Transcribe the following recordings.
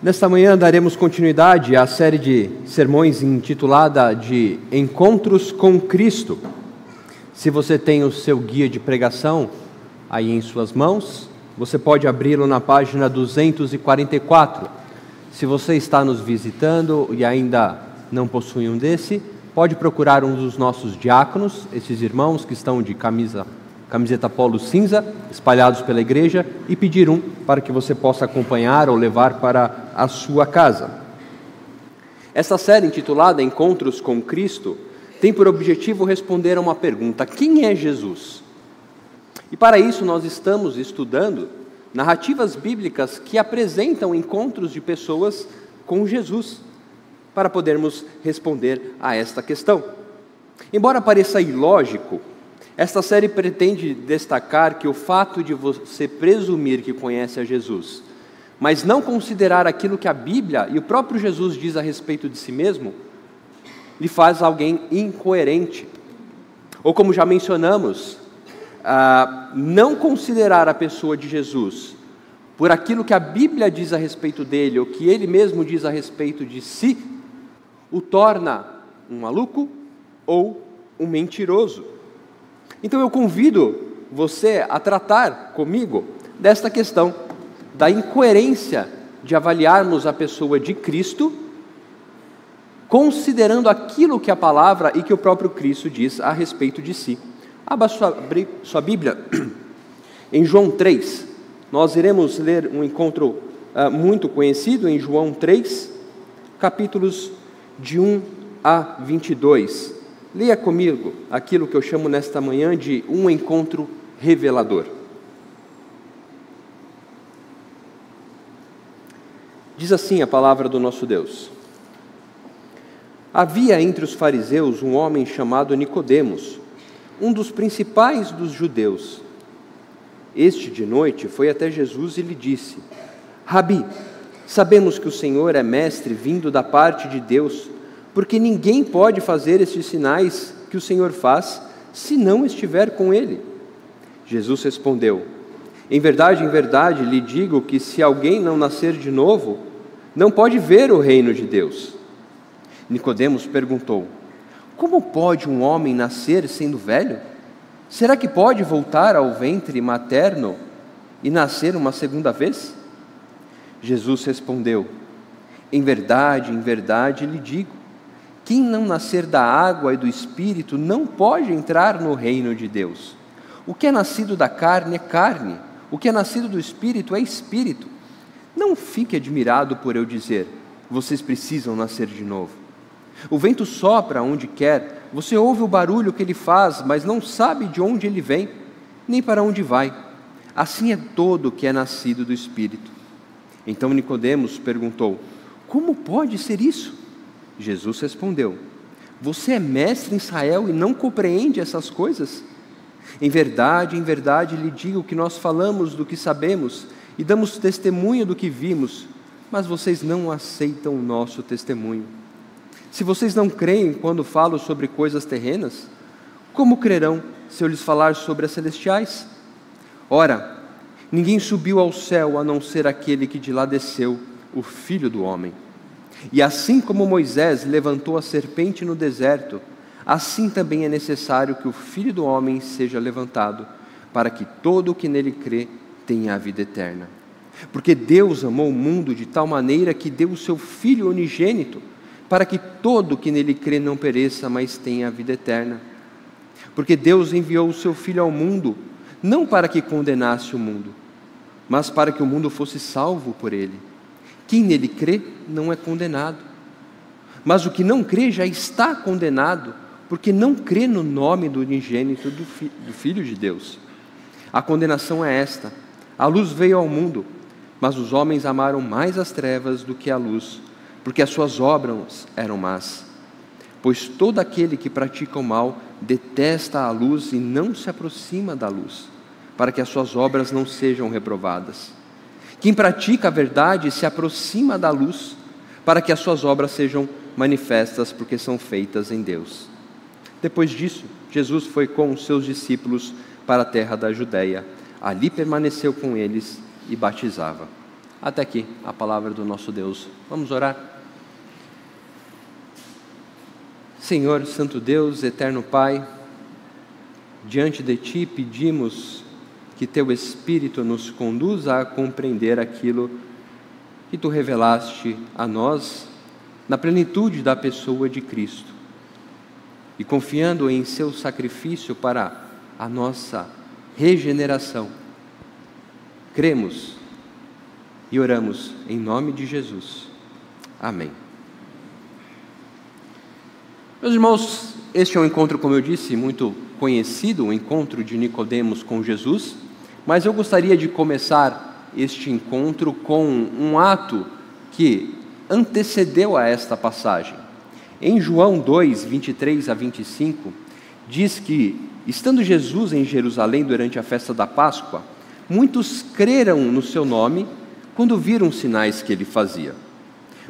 Nesta manhã daremos continuidade à série de sermões intitulada de Encontros com Cristo. Se você tem o seu guia de pregação aí em suas mãos, você pode abri-lo na página 244. Se você está nos visitando e ainda não possui um desse, pode procurar um dos nossos diáconos, esses irmãos que estão de camisa camiseta polo cinza, espalhados pela igreja, e pedir um para que você possa acompanhar ou levar para a sua casa. Esta série, intitulada Encontros com Cristo, tem por objetivo responder a uma pergunta: quem é Jesus? E para isso nós estamos estudando narrativas bíblicas que apresentam encontros de pessoas com Jesus, para podermos responder a esta questão. Embora pareça ilógico, esta série pretende destacar que o fato de você presumir que conhece a Jesus, mas não considerar aquilo que a Bíblia e o próprio Jesus diz a respeito de si mesmo, lhe faz alguém incoerente. Ou como já mencionamos, ah, não considerar a pessoa de Jesus por aquilo que a Bíblia diz a respeito dele, ou que ele mesmo diz a respeito de si, o torna um maluco ou um mentiroso. Então eu convido você a tratar comigo desta questão da incoerência de avaliarmos a pessoa de Cristo, considerando aquilo que a palavra e que o próprio Cristo diz a respeito de si. Abra sua, sua Bíblia em João 3. Nós iremos ler um encontro uh, muito conhecido em João 3, capítulos de 1 a 22. Leia comigo aquilo que eu chamo nesta manhã de um encontro revelador. Diz assim a palavra do nosso Deus: Havia entre os fariseus um homem chamado Nicodemos, um dos principais dos judeus. Este de noite foi até Jesus e lhe disse: Rabi, sabemos que o Senhor é mestre vindo da parte de Deus porque ninguém pode fazer estes sinais que o Senhor faz se não estiver com ele. Jesus respondeu: Em verdade, em verdade lhe digo que se alguém não nascer de novo, não pode ver o reino de Deus. Nicodemos perguntou: Como pode um homem nascer sendo velho? Será que pode voltar ao ventre materno e nascer uma segunda vez? Jesus respondeu: Em verdade, em verdade lhe digo, quem não nascer da água e do espírito não pode entrar no reino de Deus. O que é nascido da carne é carne, o que é nascido do espírito é espírito. Não fique admirado por eu dizer: vocês precisam nascer de novo. O vento sopra onde quer, você ouve o barulho que ele faz, mas não sabe de onde ele vem, nem para onde vai. Assim é todo o que é nascido do espírito. Então Nicodemos perguntou: Como pode ser isso? Jesus respondeu: Você é mestre em Israel e não compreende essas coisas? Em verdade, em verdade lhe digo que nós falamos do que sabemos e damos testemunho do que vimos, mas vocês não aceitam o nosso testemunho. Se vocês não creem quando falo sobre coisas terrenas, como crerão se eu lhes falar sobre as celestiais? Ora, ninguém subiu ao céu a não ser aquele que de lá desceu, o Filho do Homem. E assim como Moisés levantou a serpente no deserto, assim também é necessário que o Filho do Homem seja levantado, para que todo o que nele crê tenha a vida eterna. Porque Deus amou o mundo de tal maneira que deu o seu Filho unigênito, para que todo o que nele crê não pereça, mas tenha a vida eterna. Porque Deus enviou o seu Filho ao mundo, não para que condenasse o mundo, mas para que o mundo fosse salvo por ele. Quem nele crê não é condenado. Mas o que não crê já está condenado, porque não crê no nome do unigênito do, fi do Filho de Deus. A condenação é esta: a luz veio ao mundo, mas os homens amaram mais as trevas do que a luz, porque as suas obras eram más. Pois todo aquele que pratica o mal detesta a luz e não se aproxima da luz, para que as suas obras não sejam reprovadas. Quem pratica a verdade se aproxima da luz, para que as suas obras sejam manifestas, porque são feitas em Deus. Depois disso, Jesus foi com os seus discípulos para a terra da Judéia. Ali permaneceu com eles e batizava. Até aqui a palavra do nosso Deus. Vamos orar? Senhor, Santo Deus, Eterno Pai, diante de Ti pedimos que Teu Espírito nos conduza a compreender aquilo que Tu revelaste a nós na plenitude da pessoa de Cristo. E confiando em Seu sacrifício para a nossa regeneração, cremos e oramos em nome de Jesus. Amém. Meus irmãos, este é um encontro, como eu disse, muito conhecido, o encontro de Nicodemos com Jesus, mas eu gostaria de começar este encontro com um ato que antecedeu a esta passagem. Em João 2, 23 a 25, diz que, estando Jesus em Jerusalém durante a festa da Páscoa, muitos creram no seu nome quando viram os sinais que ele fazia.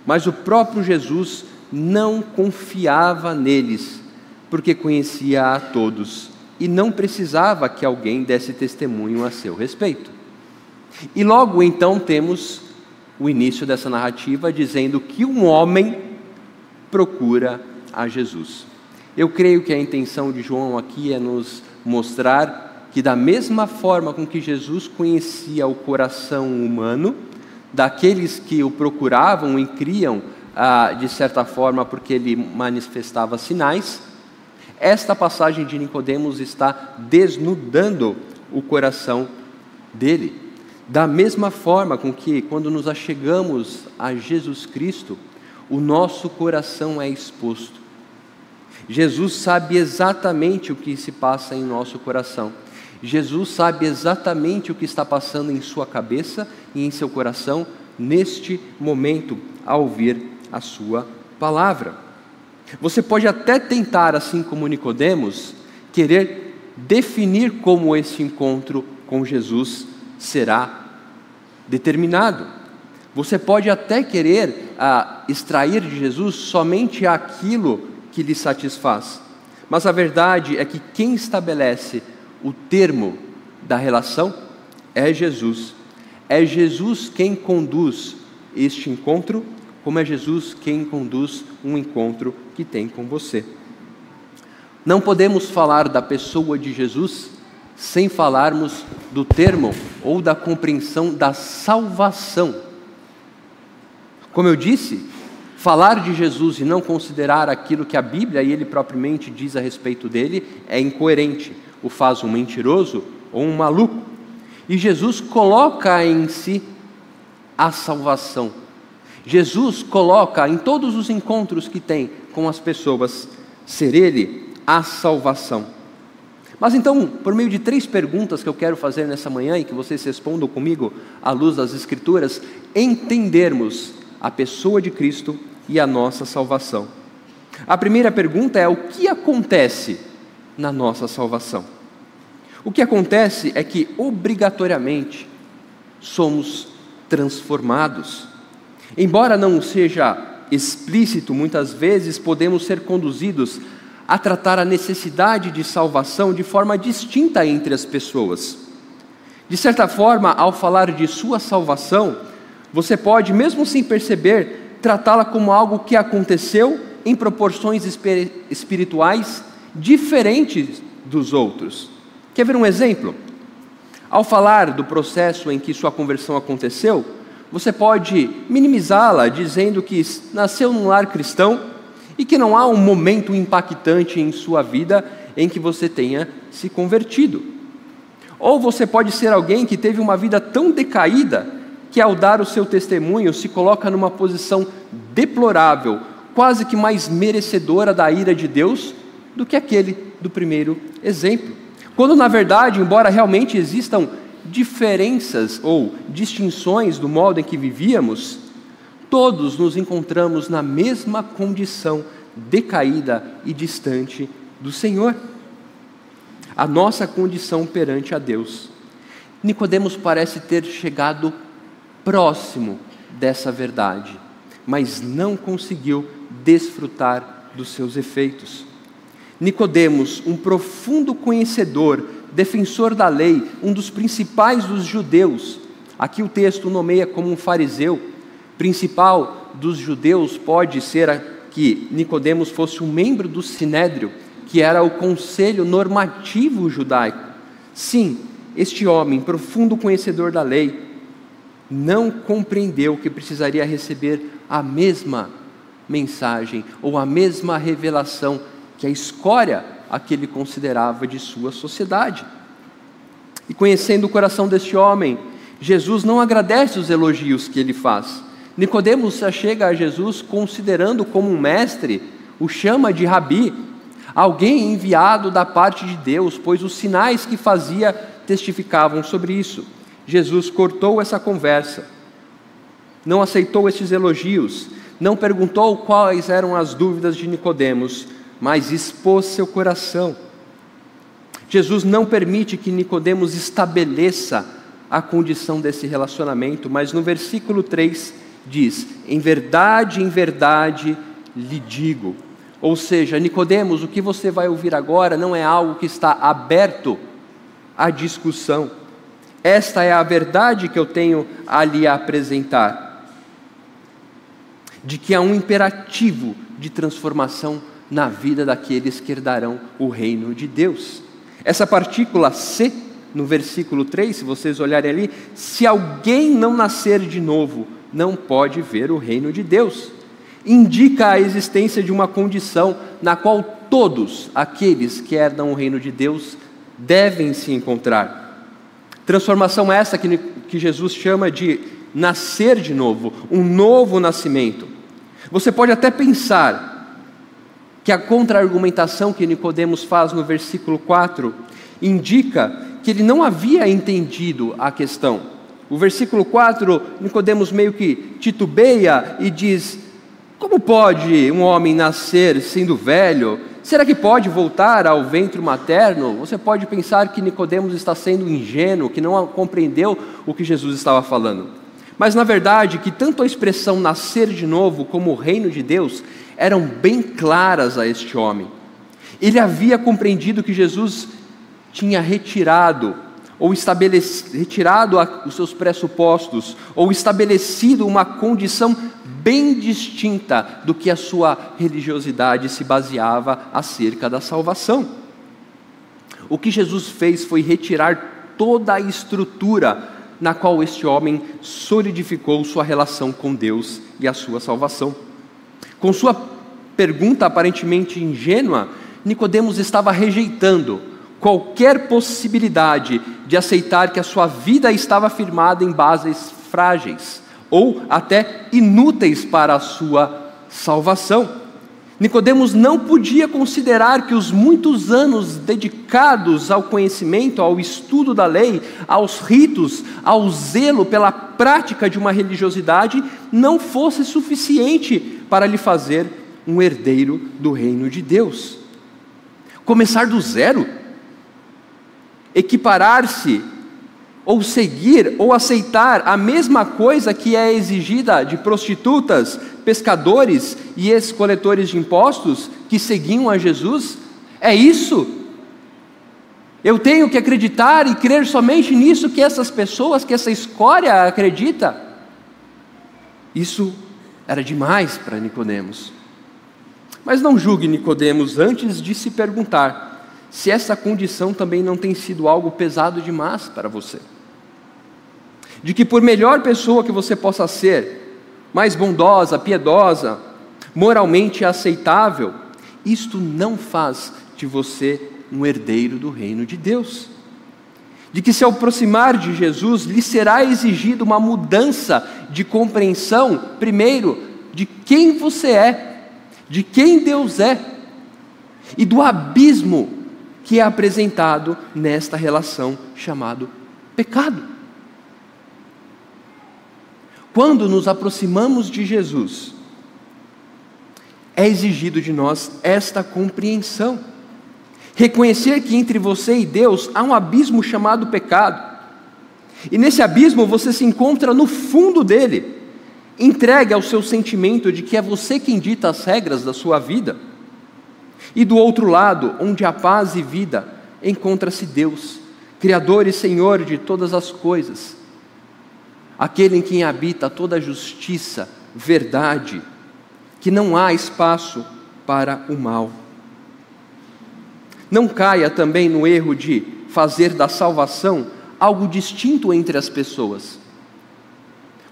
Mas o próprio Jesus não confiava neles, porque conhecia a todos e não precisava que alguém desse testemunho a seu respeito. E logo então temos o início dessa narrativa dizendo que um homem procura a Jesus. Eu creio que a intenção de João aqui é nos mostrar que, da mesma forma com que Jesus conhecia o coração humano, daqueles que o procuravam e criam ah, de certa forma, porque ele manifestava sinais. Esta passagem de Nicodemos está desnudando o coração dele. Da mesma forma com que, quando nos achegamos a Jesus Cristo, o nosso coração é exposto. Jesus sabe exatamente o que se passa em nosso coração. Jesus sabe exatamente o que está passando em sua cabeça e em seu coração neste momento ao ouvir a sua palavra. Você pode até tentar, assim como Nicodemos, querer definir como esse encontro com Jesus será determinado. Você pode até querer ah, extrair de Jesus somente aquilo que lhe satisfaz. Mas a verdade é que quem estabelece o termo da relação é Jesus. É Jesus quem conduz este encontro como é Jesus quem conduz um encontro que tem com você. Não podemos falar da pessoa de Jesus sem falarmos do termo ou da compreensão da salvação. Como eu disse, falar de Jesus e não considerar aquilo que a Bíblia e ele propriamente diz a respeito dele é incoerente, o faz um mentiroso ou um maluco. E Jesus coloca em si a salvação Jesus coloca em todos os encontros que tem com as pessoas, ser Ele a salvação. Mas então, por meio de três perguntas que eu quero fazer nessa manhã e que vocês respondam comigo à luz das Escrituras, entendermos a pessoa de Cristo e a nossa salvação. A primeira pergunta é: o que acontece na nossa salvação? O que acontece é que, obrigatoriamente, somos transformados. Embora não seja explícito, muitas vezes podemos ser conduzidos a tratar a necessidade de salvação de forma distinta entre as pessoas. De certa forma, ao falar de sua salvação, você pode, mesmo sem perceber, tratá-la como algo que aconteceu em proporções espirituais diferentes dos outros. Quer ver um exemplo? Ao falar do processo em que sua conversão aconteceu, você pode minimizá-la dizendo que nasceu num lar cristão e que não há um momento impactante em sua vida em que você tenha se convertido. Ou você pode ser alguém que teve uma vida tão decaída que, ao dar o seu testemunho, se coloca numa posição deplorável, quase que mais merecedora da ira de Deus do que aquele do primeiro exemplo. Quando, na verdade, embora realmente existam diferenças ou distinções do modo em que vivíamos, todos nos encontramos na mesma condição decaída e distante do Senhor. A nossa condição perante a Deus. Nicodemos parece ter chegado próximo dessa verdade, mas não conseguiu desfrutar dos seus efeitos. Nicodemos, um profundo conhecedor defensor da lei, um dos principais dos judeus, Aqui o texto nomeia como um fariseu, principal dos judeus pode ser que Nicodemos fosse um membro do sinédrio, que era o conselho normativo judaico. Sim, este homem, profundo conhecedor da lei, não compreendeu que precisaria receber a mesma mensagem ou a mesma revelação que a escória a que ele considerava de sua sociedade. E conhecendo o coração deste homem, Jesus não agradece os elogios que ele faz. Nicodemos chega a Jesus considerando como um mestre, o chama de rabi, alguém enviado da parte de Deus, pois os sinais que fazia testificavam sobre isso. Jesus cortou essa conversa, não aceitou estes elogios, não perguntou quais eram as dúvidas de Nicodemos, mas expôs seu coração. Jesus não permite que Nicodemos estabeleça a condição desse relacionamento, mas no versículo 3 diz: "Em verdade, em verdade lhe digo". Ou seja, Nicodemos, o que você vai ouvir agora não é algo que está aberto à discussão. Esta é a verdade que eu tenho a lhe apresentar. De que há um imperativo de transformação na vida daqueles que herdarão o reino de Deus. Essa partícula C, no versículo 3, se vocês olharem ali, se alguém não nascer de novo, não pode ver o reino de Deus. Indica a existência de uma condição na qual todos aqueles que herdam o reino de Deus devem se encontrar. Transformação essa que, que Jesus chama de nascer de novo, um novo nascimento. Você pode até pensar que a contra-argumentação que Nicodemos faz no versículo 4 indica que ele não havia entendido a questão. O versículo 4, Nicodemos meio que titubeia e diz: Como pode um homem nascer sendo velho? Será que pode voltar ao ventre materno? Você pode pensar que Nicodemos está sendo ingênuo, que não compreendeu o que Jesus estava falando. Mas na verdade, que tanto a expressão nascer de novo como o reino de Deus eram bem claras a este homem. Ele havia compreendido que Jesus tinha retirado ou retirado os seus pressupostos, ou estabelecido uma condição bem distinta do que a sua religiosidade se baseava acerca da salvação. O que Jesus fez foi retirar toda a estrutura na qual este homem solidificou sua relação com Deus e a sua salvação. Com sua pergunta aparentemente ingênua, Nicodemos estava rejeitando qualquer possibilidade de aceitar que a sua vida estava firmada em bases frágeis ou até inúteis para a sua salvação. Nicodemos não podia considerar que os muitos anos dedicados ao conhecimento, ao estudo da lei, aos ritos, ao zelo pela prática de uma religiosidade não fosse suficiente para lhe fazer um herdeiro do reino de Deus. Começar do zero, equiparar-se ou seguir ou aceitar a mesma coisa que é exigida de prostitutas, pescadores e ex-coletores de impostos que seguiam a Jesus? É isso? Eu tenho que acreditar e crer somente nisso que essas pessoas, que essa escória acredita? Isso era demais para Nicodemos. Mas não julgue Nicodemos antes de se perguntar se essa condição também não tem sido algo pesado demais para você de que por melhor pessoa que você possa ser, mais bondosa, piedosa, moralmente aceitável, isto não faz de você um herdeiro do reino de Deus. De que se aproximar de Jesus lhe será exigida uma mudança de compreensão, primeiro, de quem você é, de quem Deus é, e do abismo que é apresentado nesta relação chamado pecado. Quando nos aproximamos de Jesus, é exigido de nós esta compreensão. Reconhecer que entre você e Deus há um abismo chamado pecado. E nesse abismo você se encontra no fundo dele, entregue ao seu sentimento de que é você quem dita as regras da sua vida. E do outro lado, onde há paz e vida, encontra-se Deus, Criador e Senhor de todas as coisas aquele em quem habita toda justiça, verdade, que não há espaço para o mal. Não caia também no erro de fazer da salvação algo distinto entre as pessoas.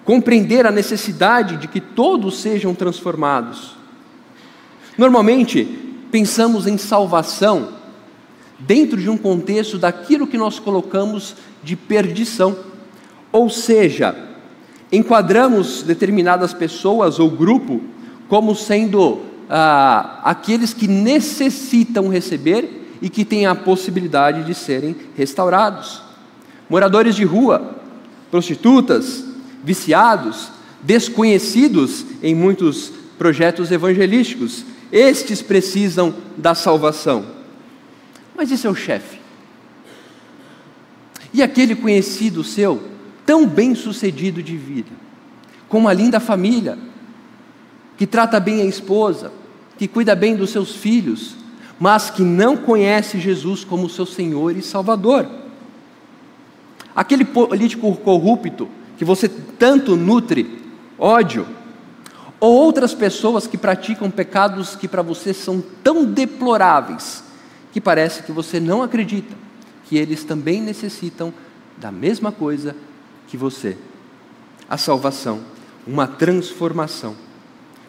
Compreender a necessidade de que todos sejam transformados. Normalmente, pensamos em salvação dentro de um contexto daquilo que nós colocamos de perdição. Ou seja, enquadramos determinadas pessoas ou grupo como sendo ah, aqueles que necessitam receber e que têm a possibilidade de serem restaurados. Moradores de rua, prostitutas, viciados, desconhecidos em muitos projetos evangelísticos, estes precisam da salvação. Mas esse é o chefe. E aquele conhecido seu, tão bem sucedido de vida, com uma linda família, que trata bem a esposa, que cuida bem dos seus filhos, mas que não conhece Jesus como seu Senhor e Salvador. Aquele político corrupto que você tanto nutre ódio, ou outras pessoas que praticam pecados que para você são tão deploráveis que parece que você não acredita que eles também necessitam da mesma coisa que você: a salvação, uma transformação.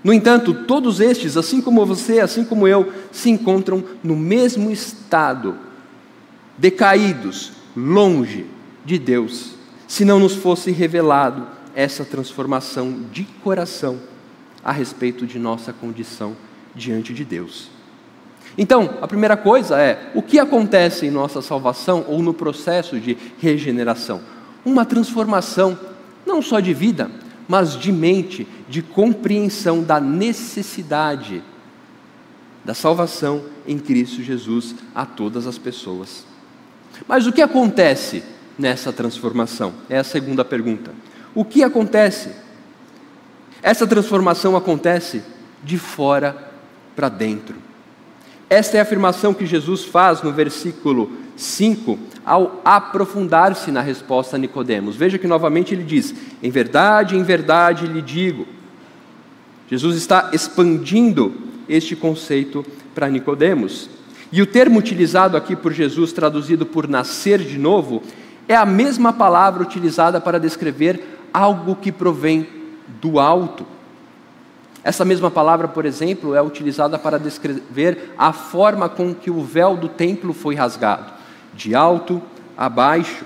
No entanto, todos estes, assim como você, assim como eu, se encontram no mesmo estado, decaídos, longe de Deus, se não nos fosse revelado essa transformação de coração a respeito de nossa condição diante de Deus. Então, a primeira coisa é: o que acontece em nossa salvação ou no processo de regeneração? Uma transformação, não só de vida, mas de mente, de compreensão da necessidade da salvação em Cristo Jesus a todas as pessoas. Mas o que acontece nessa transformação? É a segunda pergunta. O que acontece? Essa transformação acontece de fora para dentro. Esta é a afirmação que Jesus faz no versículo 5 ao aprofundar-se na resposta a Nicodemos. Veja que novamente ele diz: "Em verdade, em verdade lhe digo". Jesus está expandindo este conceito para Nicodemos. E o termo utilizado aqui por Jesus, traduzido por nascer de novo, é a mesma palavra utilizada para descrever algo que provém do alto. Essa mesma palavra, por exemplo, é utilizada para descrever a forma com que o véu do templo foi rasgado, de alto a baixo.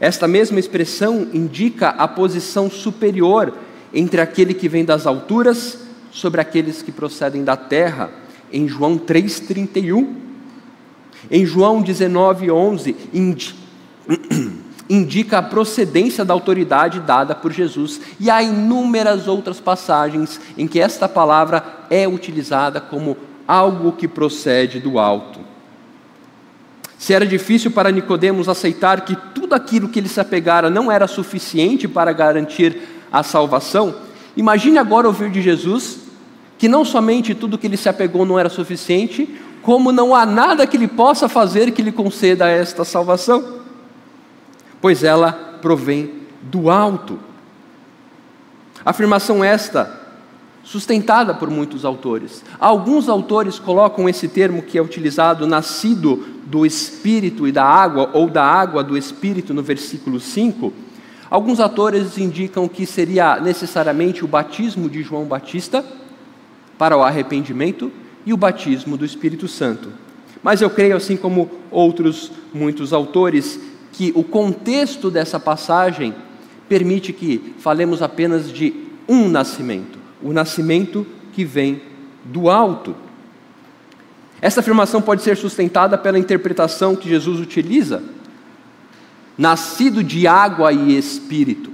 Esta mesma expressão indica a posição superior entre aquele que vem das alturas sobre aqueles que procedem da terra, em João 3,31. Em João 19,11, indica a procedência da autoridade dada por Jesus, e há inúmeras outras passagens em que esta palavra é utilizada como algo que procede do alto. Se era difícil para Nicodemos aceitar que tudo aquilo que ele se apegara não era suficiente para garantir a salvação, imagine agora ouvir de Jesus que não somente tudo que ele se apegou não era suficiente, como não há nada que ele possa fazer que lhe conceda esta salvação pois ela provém do alto. Afirmação esta sustentada por muitos autores. Alguns autores colocam esse termo que é utilizado, nascido do espírito e da água, ou da água do espírito, no versículo 5. Alguns autores indicam que seria necessariamente o batismo de João Batista para o arrependimento e o batismo do Espírito Santo. Mas eu creio, assim como outros muitos autores, que o contexto dessa passagem permite que falemos apenas de um nascimento, o nascimento que vem do alto. Essa afirmação pode ser sustentada pela interpretação que Jesus utiliza, nascido de água e espírito.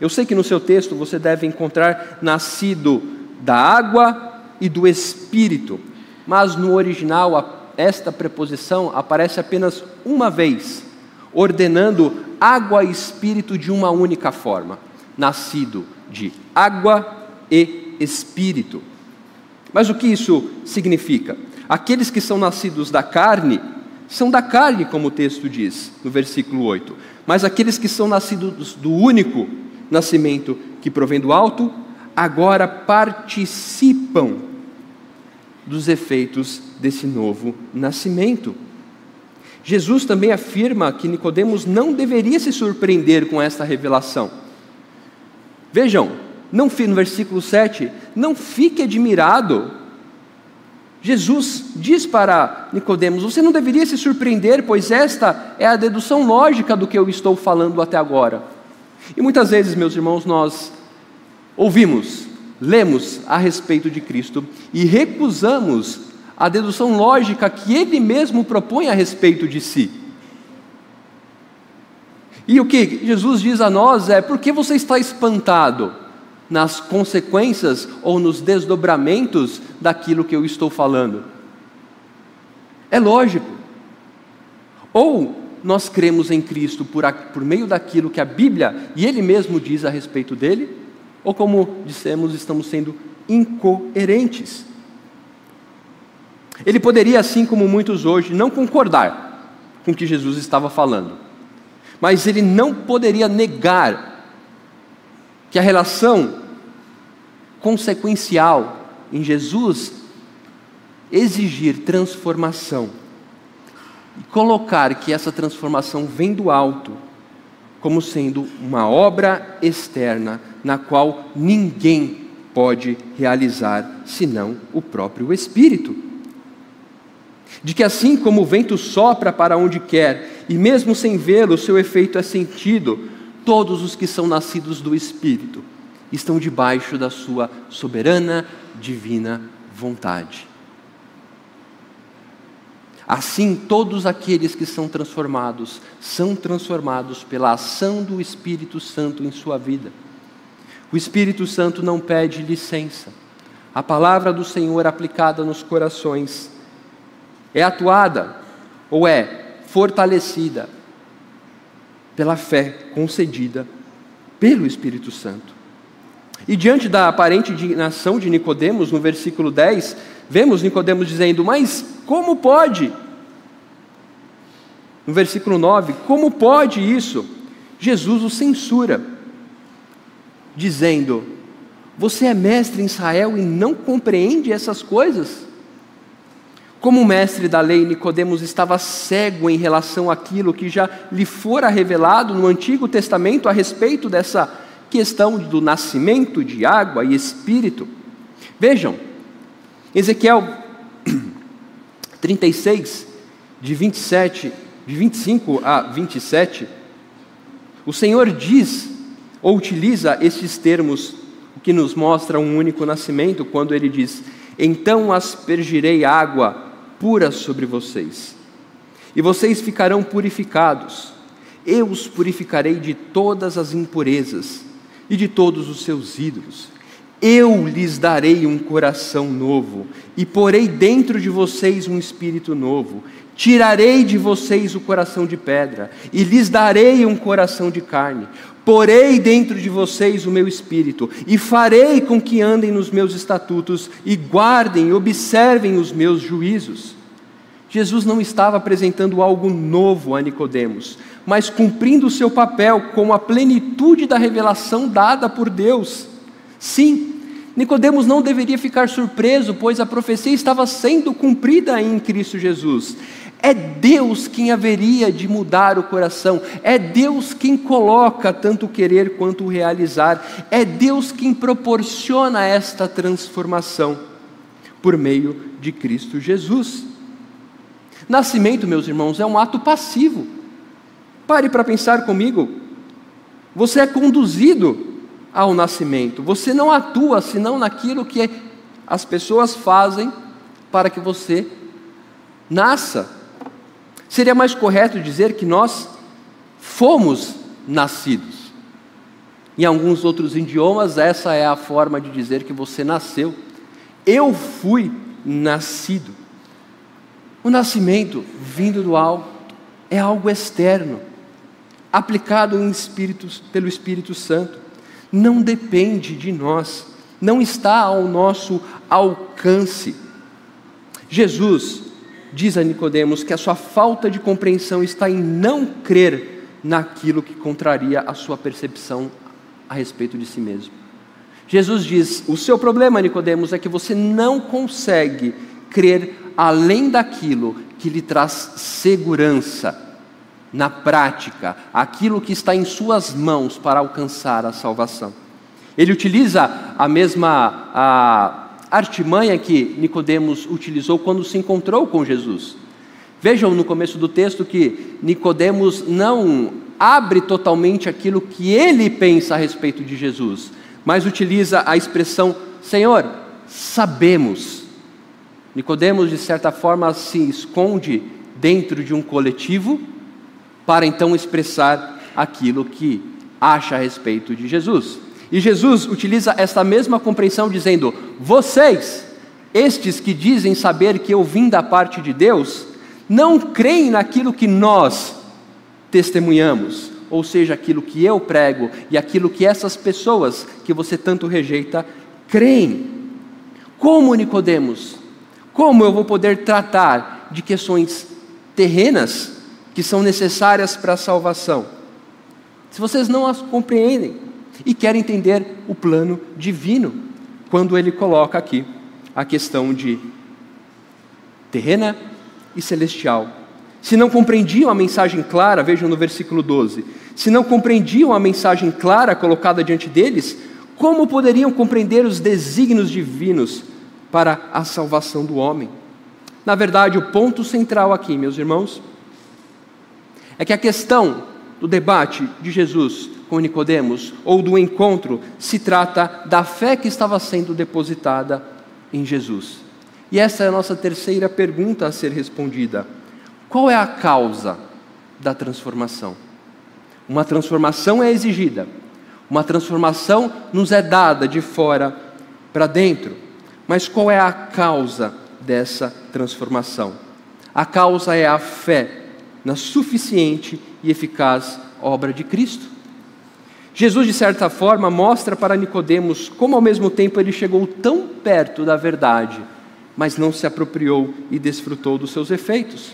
Eu sei que no seu texto você deve encontrar nascido da água e do espírito, mas no original esta preposição aparece apenas uma vez ordenando água e espírito de uma única forma, nascido de água e espírito. Mas o que isso significa? Aqueles que são nascidos da carne são da carne, como o texto diz no versículo 8. Mas aqueles que são nascidos do único nascimento que provém do alto, agora participam dos efeitos desse novo nascimento. Jesus também afirma que Nicodemos não deveria se surpreender com esta revelação. Vejam, não no versículo 7, não fique admirado. Jesus diz para Nicodemos: Você não deveria se surpreender, pois esta é a dedução lógica do que eu estou falando até agora. E muitas vezes, meus irmãos, nós ouvimos, lemos a respeito de Cristo e recusamos a dedução lógica que ele mesmo propõe a respeito de si. E o que Jesus diz a nós é: por que você está espantado nas consequências ou nos desdobramentos daquilo que eu estou falando? É lógico. Ou nós cremos em Cristo por, por meio daquilo que a Bíblia e Ele mesmo diz a respeito dele, ou como dissemos, estamos sendo incoerentes. Ele poderia, assim como muitos hoje, não concordar com o que Jesus estava falando, mas ele não poderia negar que a relação consequencial em Jesus exigir transformação e colocar que essa transformação vem do alto, como sendo uma obra externa na qual ninguém pode realizar senão o próprio Espírito. De que assim como o vento sopra para onde quer, e mesmo sem vê-lo, seu efeito é sentido, todos os que são nascidos do Espírito estão debaixo da sua soberana, divina vontade. Assim, todos aqueles que são transformados, são transformados pela ação do Espírito Santo em sua vida. O Espírito Santo não pede licença. A palavra do Senhor aplicada nos corações é atuada ou é fortalecida pela fé concedida pelo Espírito Santo. E diante da aparente indignação de Nicodemos, no versículo 10, vemos Nicodemos dizendo: "Mas como pode?" No versículo 9, como pode isso? Jesus o censura, dizendo: Você é mestre em Israel e não compreende essas coisas? Como mestre da lei, Nicodemos estava cego em relação àquilo que já lhe fora revelado no Antigo Testamento a respeito dessa questão do nascimento de água e espírito. Vejam, Ezequiel 36, de 27, de 25 a 27, o Senhor diz ou utiliza estes termos, o que nos mostra um único nascimento, quando ele diz: Então aspergirei água pura sobre vocês, e vocês ficarão purificados. Eu os purificarei de todas as impurezas e de todos os seus ídolos. Eu lhes darei um coração novo e porei dentro de vocês um espírito novo. Tirarei de vocês o coração de pedra e lhes darei um coração de carne. Porei dentro de vocês o meu espírito e farei com que andem nos meus estatutos e guardem e observem os meus juízos. Jesus não estava apresentando algo novo a Nicodemos, mas cumprindo o seu papel com a plenitude da revelação dada por Deus. Sim, Nicodemos não deveria ficar surpreso, pois a profecia estava sendo cumprida em Cristo Jesus. É Deus quem haveria de mudar o coração, é Deus quem coloca tanto o querer quanto o realizar, é Deus quem proporciona esta transformação por meio de Cristo Jesus. Nascimento, meus irmãos, é um ato passivo. Pare para pensar comigo. Você é conduzido ao nascimento. Você não atua senão naquilo que as pessoas fazem para que você nasça. Seria mais correto dizer que nós fomos nascidos. Em alguns outros idiomas, essa é a forma de dizer que você nasceu. Eu fui nascido. O nascimento vindo do alto é algo externo, aplicado espíritos, pelo Espírito Santo. Não depende de nós, não está ao nosso alcance. Jesus diz a Nicodemos que a sua falta de compreensão está em não crer naquilo que contraria a sua percepção a respeito de si mesmo. Jesus diz: "O seu problema, Nicodemos, é que você não consegue crer além daquilo que lhe traz segurança na prática, aquilo que está em suas mãos para alcançar a salvação." Ele utiliza a mesma a artimanha que Nicodemos utilizou quando se encontrou com Jesus. Vejam no começo do texto que Nicodemos não abre totalmente aquilo que ele pensa a respeito de Jesus, mas utiliza a expressão Senhor, sabemos. Nicodemos de certa forma se esconde dentro de um coletivo para então expressar aquilo que acha a respeito de Jesus. E Jesus utiliza esta mesma compreensão dizendo: Vocês, estes que dizem saber que eu vim da parte de Deus, não creem naquilo que nós testemunhamos, ou seja, aquilo que eu prego e aquilo que essas pessoas que você tanto rejeita creem. Como Nicodemos? Como eu vou poder tratar de questões terrenas que são necessárias para a salvação? Se vocês não as compreendem, e quer entender o plano divino, quando ele coloca aqui a questão de terrena e celestial. Se não compreendiam a mensagem clara, vejam no versículo 12: se não compreendiam a mensagem clara colocada diante deles, como poderiam compreender os desígnios divinos para a salvação do homem? Na verdade, o ponto central aqui, meus irmãos, é que a questão do debate de Jesus com Nicodemos ou do encontro se trata da fé que estava sendo depositada em Jesus. E essa é a nossa terceira pergunta a ser respondida. Qual é a causa da transformação? Uma transformação é exigida. Uma transformação nos é dada de fora para dentro. Mas qual é a causa dessa transformação? A causa é a fé na suficiente e eficaz obra de Cristo. Jesus, de certa forma, mostra para Nicodemos como ao mesmo tempo ele chegou tão perto da verdade, mas não se apropriou e desfrutou dos seus efeitos.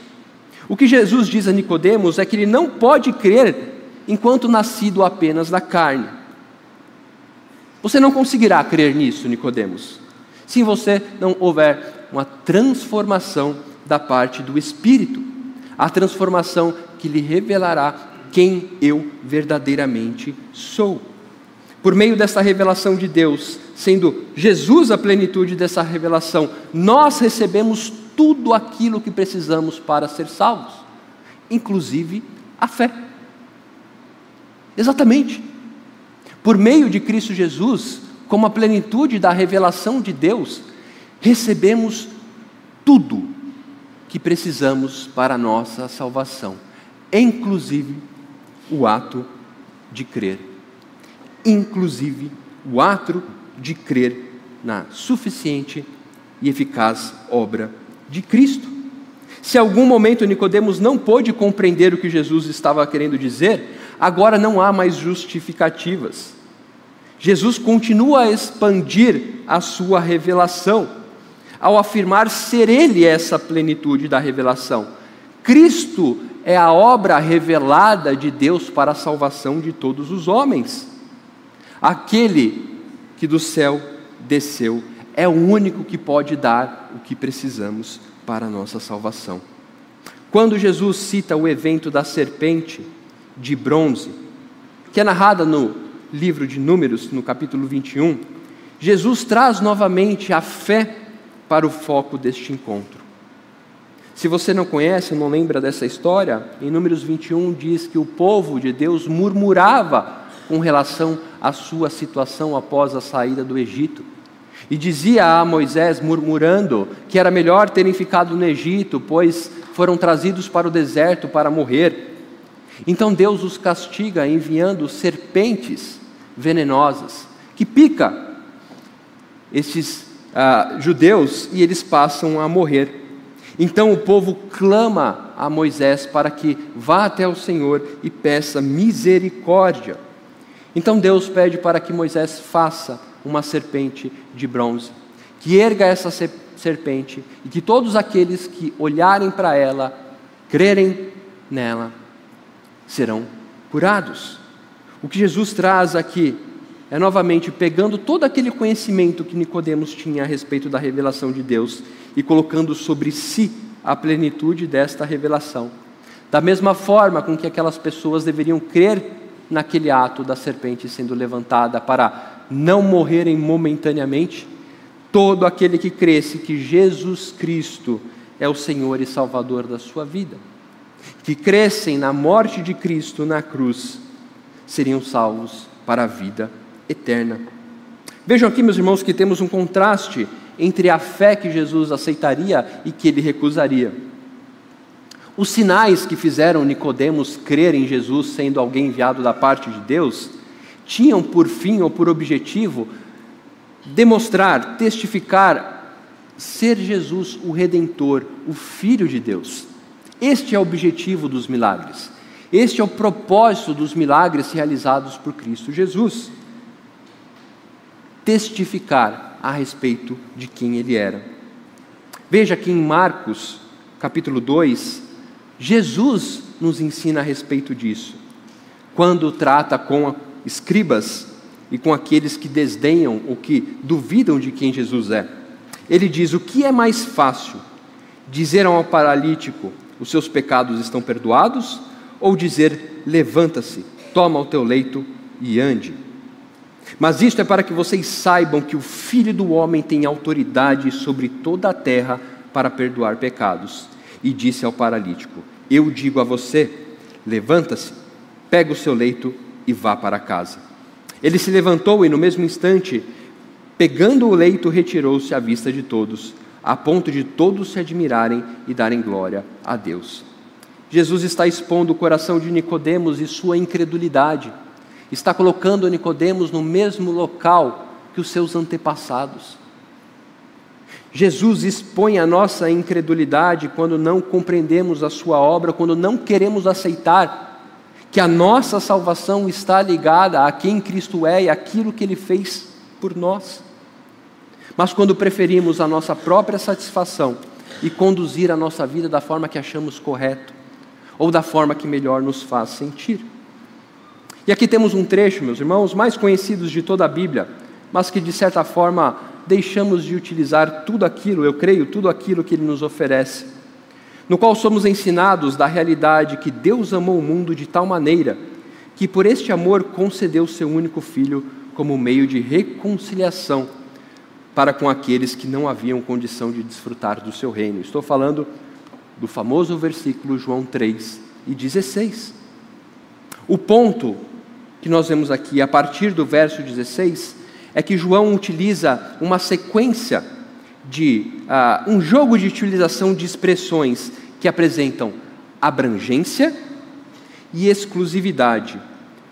O que Jesus diz a Nicodemos é que ele não pode crer enquanto nascido apenas da carne. Você não conseguirá crer nisso, Nicodemos, se você não houver uma transformação da parte do espírito, a transformação que lhe revelará quem eu verdadeiramente sou. Por meio dessa revelação de Deus, sendo Jesus a plenitude dessa revelação, nós recebemos tudo aquilo que precisamos para ser salvos, inclusive a fé. Exatamente. Por meio de Cristo Jesus, como a plenitude da revelação de Deus, recebemos tudo que precisamos para a nossa salvação, inclusive o ato de crer, inclusive o ato de crer na suficiente e eficaz obra de Cristo. Se algum momento Nicodemos não pôde compreender o que Jesus estava querendo dizer, agora não há mais justificativas. Jesus continua a expandir a sua revelação, ao afirmar ser ele essa plenitude da revelação. Cristo é a obra revelada de Deus para a salvação de todos os homens. Aquele que do céu desceu é o único que pode dar o que precisamos para a nossa salvação. Quando Jesus cita o evento da serpente de bronze, que é narrada no livro de Números, no capítulo 21, Jesus traz novamente a fé para o foco deste encontro. Se você não conhece, não lembra dessa história, em Números 21 diz que o povo de Deus murmurava com relação à sua situação após a saída do Egito. E dizia a Moisés, murmurando, que era melhor terem ficado no Egito, pois foram trazidos para o deserto para morrer. Então Deus os castiga enviando serpentes venenosas, que pica esses ah, judeus e eles passam a morrer. Então o povo clama a Moisés para que vá até o Senhor e peça misericórdia. Então Deus pede para que Moisés faça uma serpente de bronze, que erga essa serpente e que todos aqueles que olharem para ela, crerem nela, serão curados. O que Jesus traz aqui é novamente pegando todo aquele conhecimento que Nicodemos tinha a respeito da revelação de Deus e colocando sobre si a plenitude desta revelação. Da mesma forma com que aquelas pessoas deveriam crer naquele ato da serpente sendo levantada para não morrerem momentaneamente, todo aquele que cresce que Jesus Cristo é o Senhor e Salvador da sua vida, que crescem na morte de Cristo na cruz, seriam salvos para a vida eterna. Vejam aqui, meus irmãos, que temos um contraste entre a fé que Jesus aceitaria e que ele recusaria. Os sinais que fizeram Nicodemos crer em Jesus sendo alguém enviado da parte de Deus tinham por fim ou por objetivo demonstrar, testificar ser Jesus o redentor, o filho de Deus. Este é o objetivo dos milagres. Este é o propósito dos milagres realizados por Cristo Jesus. Testificar a respeito de quem ele era. Veja que em Marcos, capítulo 2, Jesus nos ensina a respeito disso. Quando trata com escribas e com aqueles que desdenham ou que duvidam de quem Jesus é. Ele diz: O que é mais fácil? Dizer ao paralítico: Os seus pecados estão perdoados? Ou dizer: Levanta-se, toma o teu leito e ande? Mas isto é para que vocês saibam que o Filho do Homem tem autoridade sobre toda a terra para perdoar pecados. E disse ao paralítico: Eu digo a você: levanta-se, pega o seu leito e vá para casa. Ele se levantou e, no mesmo instante, pegando o leito, retirou-se à vista de todos, a ponto de todos se admirarem e darem glória a Deus. Jesus está expondo o coração de Nicodemos e sua incredulidade está colocando Nicodemos no mesmo local que os seus antepassados. Jesus expõe a nossa incredulidade quando não compreendemos a sua obra, quando não queremos aceitar que a nossa salvação está ligada a quem Cristo é e aquilo que ele fez por nós. Mas quando preferimos a nossa própria satisfação e conduzir a nossa vida da forma que achamos correto, ou da forma que melhor nos faz sentir. E aqui temos um trecho, meus irmãos, mais conhecidos de toda a Bíblia, mas que de certa forma deixamos de utilizar tudo aquilo, eu creio, tudo aquilo que ele nos oferece, no qual somos ensinados da realidade que Deus amou o mundo de tal maneira que por este amor concedeu seu único filho como meio de reconciliação para com aqueles que não haviam condição de desfrutar do seu reino. Estou falando do famoso versículo João 3 e 16. O ponto que nós vemos aqui, a partir do verso 16, é que João utiliza uma sequência de uh, um jogo de utilização de expressões que apresentam abrangência e exclusividade.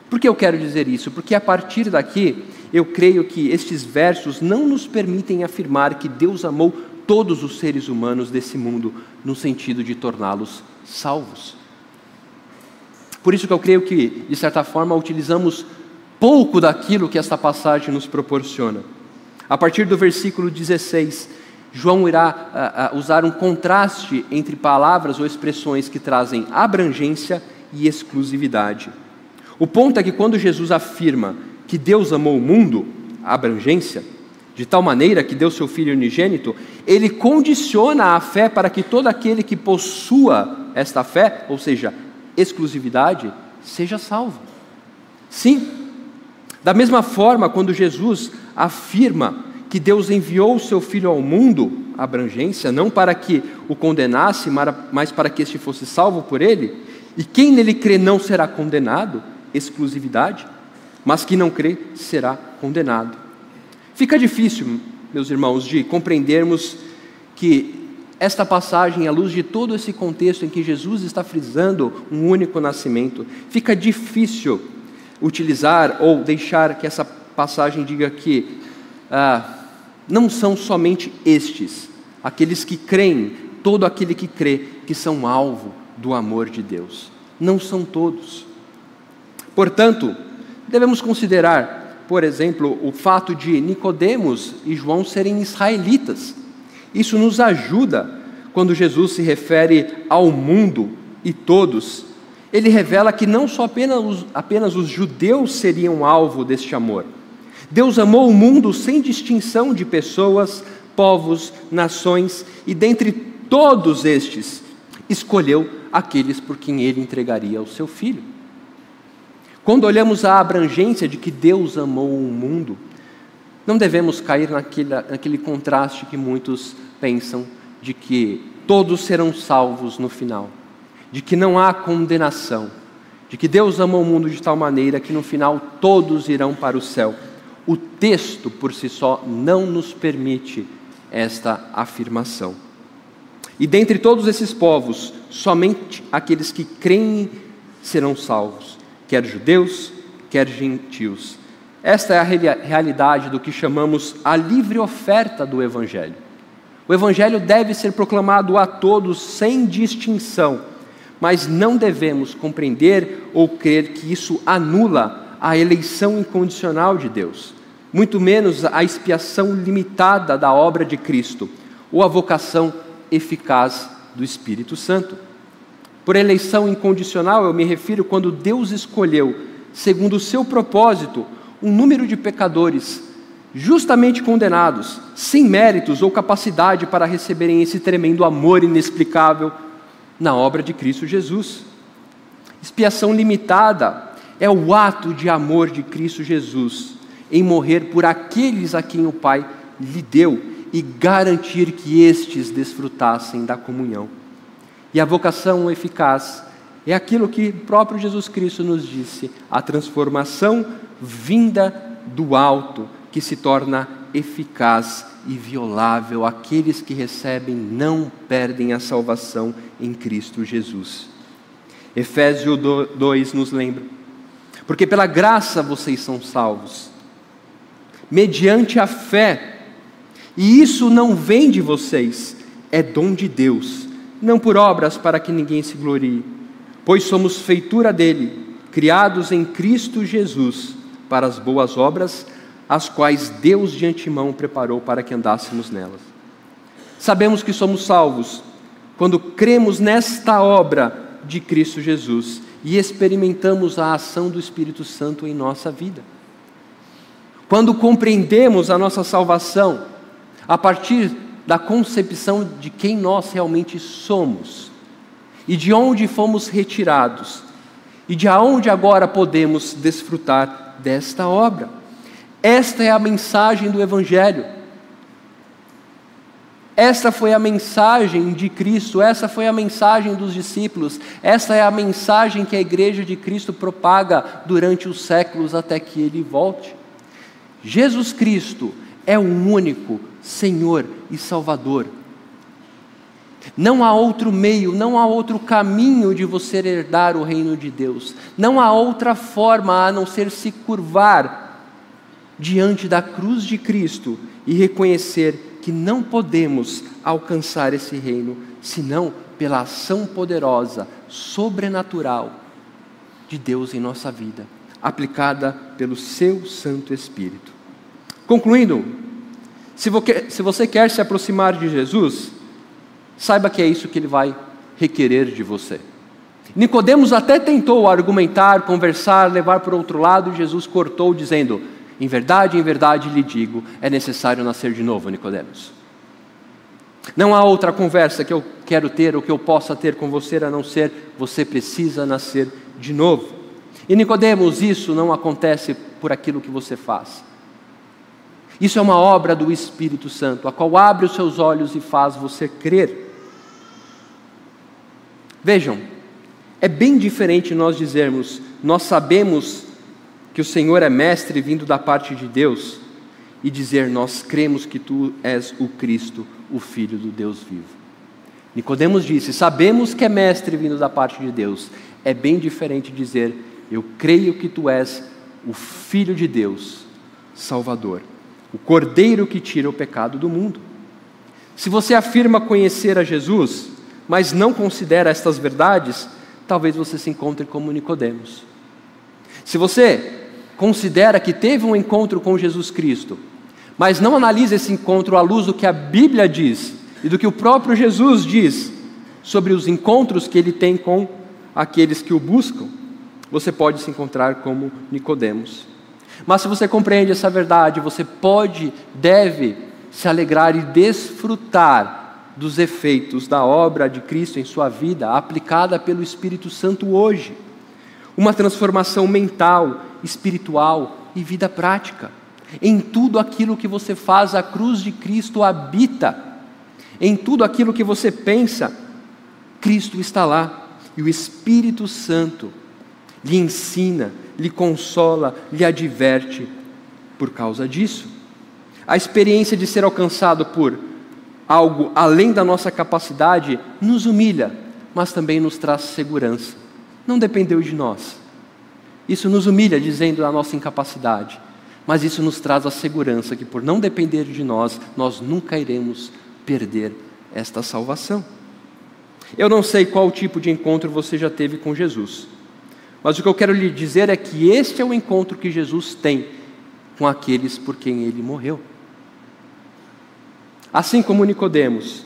Por que eu quero dizer isso? Porque a partir daqui eu creio que estes versos não nos permitem afirmar que Deus amou todos os seres humanos desse mundo no sentido de torná-los salvos. Por isso que eu creio que, de certa forma, utilizamos pouco daquilo que esta passagem nos proporciona. A partir do versículo 16, João irá a, a, usar um contraste entre palavras ou expressões que trazem abrangência e exclusividade. O ponto é que quando Jesus afirma que Deus amou o mundo, abrangência, de tal maneira que deu seu Filho unigênito, ele condiciona a fé para que todo aquele que possua esta fé, ou seja, exclusividade, seja salvo. Sim, da mesma forma, quando Jesus afirma que Deus enviou o seu Filho ao mundo, abrangência, não para que o condenasse, mas para que este fosse salvo por ele, e quem nele crê não será condenado, exclusividade, mas quem não crê será condenado. Fica difícil, meus irmãos, de compreendermos que esta passagem, à luz de todo esse contexto em que Jesus está frisando um único nascimento, fica difícil utilizar ou deixar que essa passagem diga que ah, não são somente estes, aqueles que creem, todo aquele que crê, que são alvo do amor de Deus. Não são todos. Portanto, devemos considerar, por exemplo, o fato de Nicodemos e João serem israelitas isso nos ajuda quando Jesus se refere ao mundo e todos. Ele revela que não só apenas os, apenas os judeus seriam alvo deste amor, Deus amou o mundo sem distinção de pessoas, povos, nações, e dentre todos estes, escolheu aqueles por quem ele entregaria o seu filho. Quando olhamos a abrangência de que Deus amou o mundo, não devemos cair naquele, naquele contraste que muitos pensam de que todos serão salvos no final, de que não há condenação, de que Deus amou o mundo de tal maneira que no final todos irão para o céu. O texto por si só não nos permite esta afirmação. E dentre todos esses povos, somente aqueles que creem serão salvos, quer judeus, quer gentios. Esta é a realidade do que chamamos a livre oferta do Evangelho. O Evangelho deve ser proclamado a todos sem distinção, mas não devemos compreender ou crer que isso anula a eleição incondicional de Deus, muito menos a expiação limitada da obra de Cristo ou a vocação eficaz do Espírito Santo. Por eleição incondicional, eu me refiro quando Deus escolheu, segundo o seu propósito, um número de pecadores justamente condenados, sem méritos ou capacidade para receberem esse tremendo amor inexplicável na obra de Cristo Jesus. Expiação limitada é o ato de amor de Cristo Jesus em morrer por aqueles a quem o Pai lhe deu e garantir que estes desfrutassem da comunhão. E a vocação eficaz é aquilo que próprio Jesus Cristo nos disse: a transformação vinda do alto, que se torna eficaz e violável. Aqueles que recebem não perdem a salvação em Cristo Jesus. Efésios 2 nos lembra: porque pela graça vocês são salvos, mediante a fé e isso não vem de vocês, é dom de Deus, não por obras para que ninguém se glorie, pois somos feitura dele, criados em Cristo Jesus, para as boas obras, as quais Deus de antemão preparou para que andássemos nelas. Sabemos que somos salvos quando cremos nesta obra de Cristo Jesus e experimentamos a ação do Espírito Santo em nossa vida. Quando compreendemos a nossa salvação, a partir da concepção de quem nós realmente somos e de onde fomos retirados e de aonde agora podemos desfrutar desta obra. Esta é a mensagem do Evangelho. Esta foi a mensagem de Cristo, essa foi a mensagem dos discípulos, essa é a mensagem que a igreja de Cristo propaga durante os séculos até que ele volte. Jesus Cristo é o único Senhor e Salvador. Não há outro meio, não há outro caminho de você herdar o reino de Deus. Não há outra forma a não ser se curvar diante da cruz de Cristo e reconhecer que não podemos alcançar esse reino senão pela ação poderosa, sobrenatural de Deus em nossa vida, aplicada pelo seu Santo Espírito. Concluindo, se você quer se aproximar de Jesus, saiba que é isso que ele vai requerer de você. Nicodemos até tentou argumentar, conversar, levar para o outro lado, Jesus cortou dizendo: "Em verdade, em verdade lhe digo, é necessário nascer de novo, Nicodemos." Não há outra conversa que eu quero ter ou que eu possa ter com você a não ser você precisa nascer de novo. E Nicodemos, isso não acontece por aquilo que você faz. Isso é uma obra do Espírito Santo, a qual abre os seus olhos e faz você crer. Vejam, é bem diferente nós dizermos, nós sabemos que o Senhor é mestre vindo da parte de Deus, e dizer, nós cremos que tu és o Cristo, o Filho do Deus vivo. Nicodemos disse, sabemos que é mestre vindo da parte de Deus. É bem diferente dizer, eu creio que tu és o Filho de Deus, Salvador o Cordeiro que tira o pecado do mundo. Se você afirma conhecer a Jesus, mas não considera estas verdades, talvez você se encontre como Nicodemos. Se você considera que teve um encontro com Jesus Cristo, mas não analisa esse encontro à luz do que a Bíblia diz e do que o próprio Jesus diz sobre os encontros que ele tem com aqueles que o buscam, você pode se encontrar como Nicodemos. Mas se você compreende essa verdade, você pode, deve se alegrar e desfrutar dos efeitos da obra de Cristo em sua vida, aplicada pelo Espírito Santo hoje. Uma transformação mental, espiritual e vida prática. Em tudo aquilo que você faz, a cruz de Cristo habita. Em tudo aquilo que você pensa, Cristo está lá. E o Espírito Santo lhe ensina, lhe consola, lhe adverte por causa disso. A experiência de ser alcançado por algo além da nossa capacidade nos humilha, mas também nos traz segurança. Não dependeu de nós. Isso nos humilha, dizendo da nossa incapacidade, mas isso nos traz a segurança que, por não depender de nós, nós nunca iremos perder esta salvação. Eu não sei qual tipo de encontro você já teve com Jesus, mas o que eu quero lhe dizer é que este é o encontro que Jesus tem com aqueles por quem ele morreu. Assim como Nicodemos.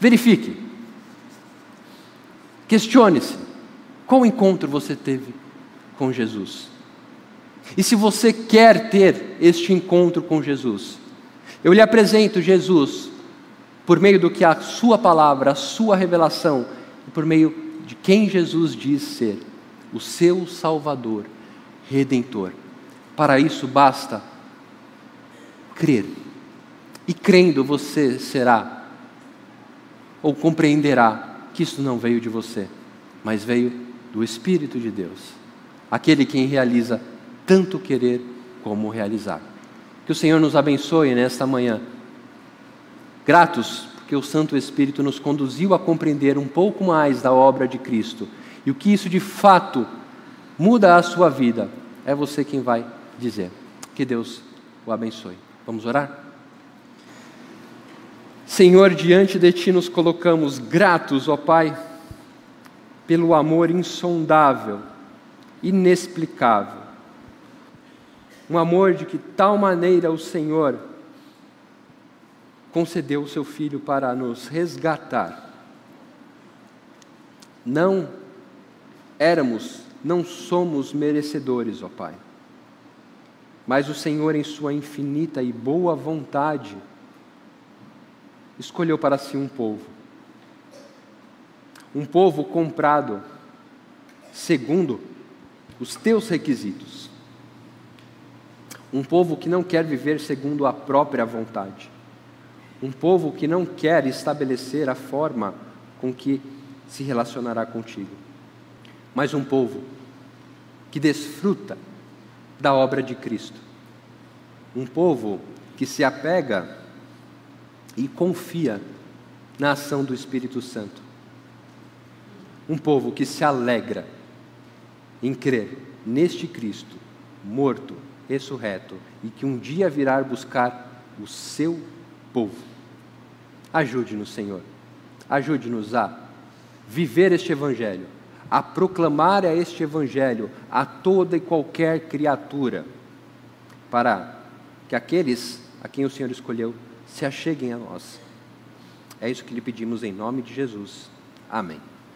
Verifique. Questione-se. Qual encontro você teve com Jesus? E se você quer ter este encontro com Jesus, eu lhe apresento Jesus por meio do que a sua palavra, a sua revelação, e por meio de quem Jesus diz ser, o seu Salvador, Redentor. Para isso basta crer. E crendo, você será ou compreenderá que isso não veio de você, mas veio do Espírito de Deus, aquele quem realiza tanto querer como realizar. Que o Senhor nos abençoe nesta manhã. Gratos porque o Santo Espírito nos conduziu a compreender um pouco mais da obra de Cristo. E o que isso de fato muda a sua vida, é você quem vai dizer. Que Deus o abençoe. Vamos orar? Senhor, diante de Ti nos colocamos gratos, ó Pai, pelo amor insondável, inexplicável. Um amor de que tal maneira o Senhor concedeu o seu Filho para nos resgatar. Não éramos, não somos merecedores, ó Pai mas o Senhor, em Sua infinita e boa vontade, escolheu para si um povo. Um povo comprado segundo os teus requisitos. Um povo que não quer viver segundo a própria vontade. Um povo que não quer estabelecer a forma com que se relacionará contigo. Mas um povo que desfruta da obra de Cristo. Um povo que se apega e confia na ação do Espírito Santo. Um povo que se alegra em crer neste Cristo, morto, ressurreto, e que um dia virá buscar o seu povo. Ajude-nos, Senhor. Ajude-nos a viver este Evangelho a proclamar a este Evangelho a toda e qualquer criatura, para que aqueles a quem o Senhor escolheu se acheguem a nós. É isso que lhe pedimos em nome de Jesus. Amém.